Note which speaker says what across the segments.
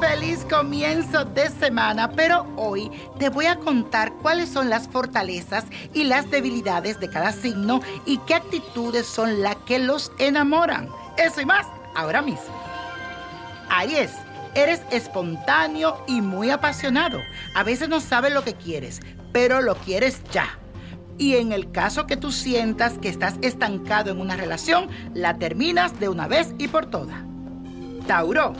Speaker 1: feliz comienzo de semana, pero hoy te voy a contar cuáles son las fortalezas y las debilidades de cada signo y qué actitudes son las que los enamoran. Eso y más ahora mismo. Aries, eres espontáneo y muy apasionado. A veces no sabes lo que quieres, pero lo quieres ya. Y en el caso que tú sientas que estás estancado en una relación, la terminas de una vez y por todas. Tauro,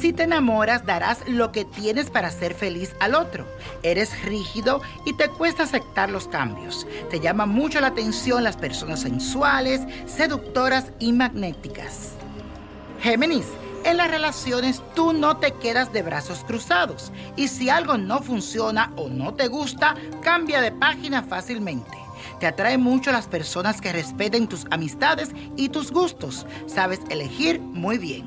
Speaker 1: si te enamoras, darás lo que tienes para ser feliz al otro. Eres rígido y te cuesta aceptar los cambios. Te llama mucho la atención las personas sensuales, seductoras y magnéticas. Géminis, en las relaciones tú no te quedas de brazos cruzados y si algo no funciona o no te gusta, cambia de página fácilmente. Te atrae mucho las personas que respeten tus amistades y tus gustos. Sabes elegir muy bien.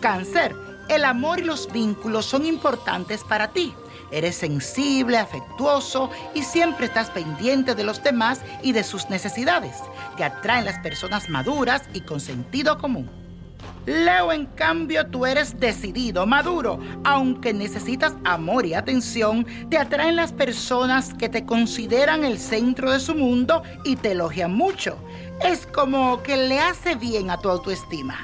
Speaker 1: Cáncer, el amor y los vínculos son importantes para ti. Eres sensible, afectuoso y siempre estás pendiente de los demás y de sus necesidades. Te atraen las personas maduras y con sentido común. Leo, en cambio, tú eres decidido, maduro. Aunque necesitas amor y atención, te atraen las personas que te consideran el centro de su mundo y te elogian mucho. Es como que le hace bien a tu autoestima.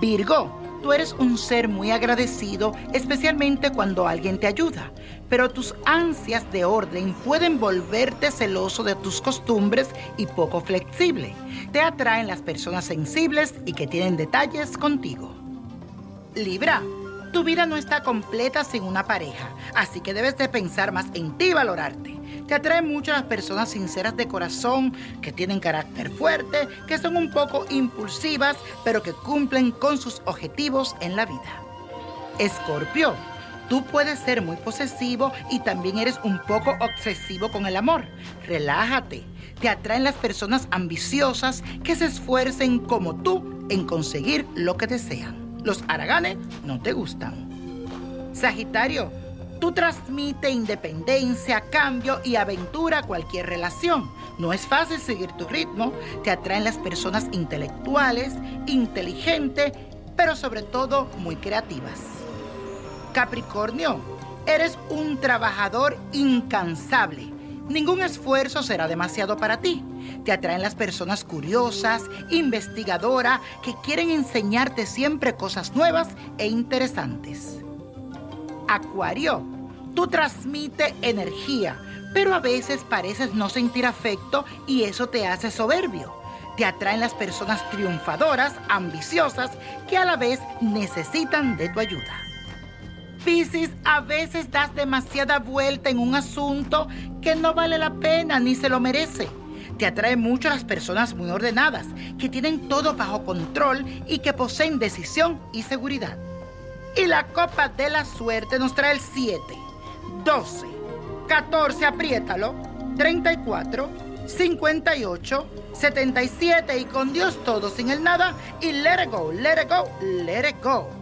Speaker 1: Virgo, Tú eres un ser muy agradecido, especialmente cuando alguien te ayuda, pero tus ansias de orden pueden volverte celoso de tus costumbres y poco flexible. Te atraen las personas sensibles y que tienen detalles contigo. Libra. Tu vida no está completa sin una pareja, así que debes de pensar más en ti y valorarte. Te atraen mucho las personas sinceras de corazón, que tienen carácter fuerte, que son un poco impulsivas, pero que cumplen con sus objetivos en la vida. Escorpio, tú puedes ser muy posesivo y también eres un poco obsesivo con el amor. Relájate. Te atraen las personas ambiciosas que se esfuercen como tú en conseguir lo que desean. Los haraganes no te gustan. Sagitario, tú transmite independencia, cambio y aventura a cualquier relación. No es fácil seguir tu ritmo. Te atraen las personas intelectuales, inteligentes, pero sobre todo muy creativas. Capricornio, eres un trabajador incansable. Ningún esfuerzo será demasiado para ti. Te atraen las personas curiosas, investigadoras, que quieren enseñarte siempre cosas nuevas e interesantes. Acuario, tú transmites energía, pero a veces pareces no sentir afecto y eso te hace soberbio. Te atraen las personas triunfadoras, ambiciosas, que a la vez necesitan de tu ayuda. Piscis, a veces das demasiada vuelta en un asunto que no vale la pena ni se lo merece. Te atraen mucho las personas muy ordenadas, que tienen todo bajo control y que poseen decisión y seguridad. Y la copa de la suerte nos trae el 7, 12, 14, apriétalo, 34, 58, 77 y con Dios todo sin el nada y let it go, let it go, let it go.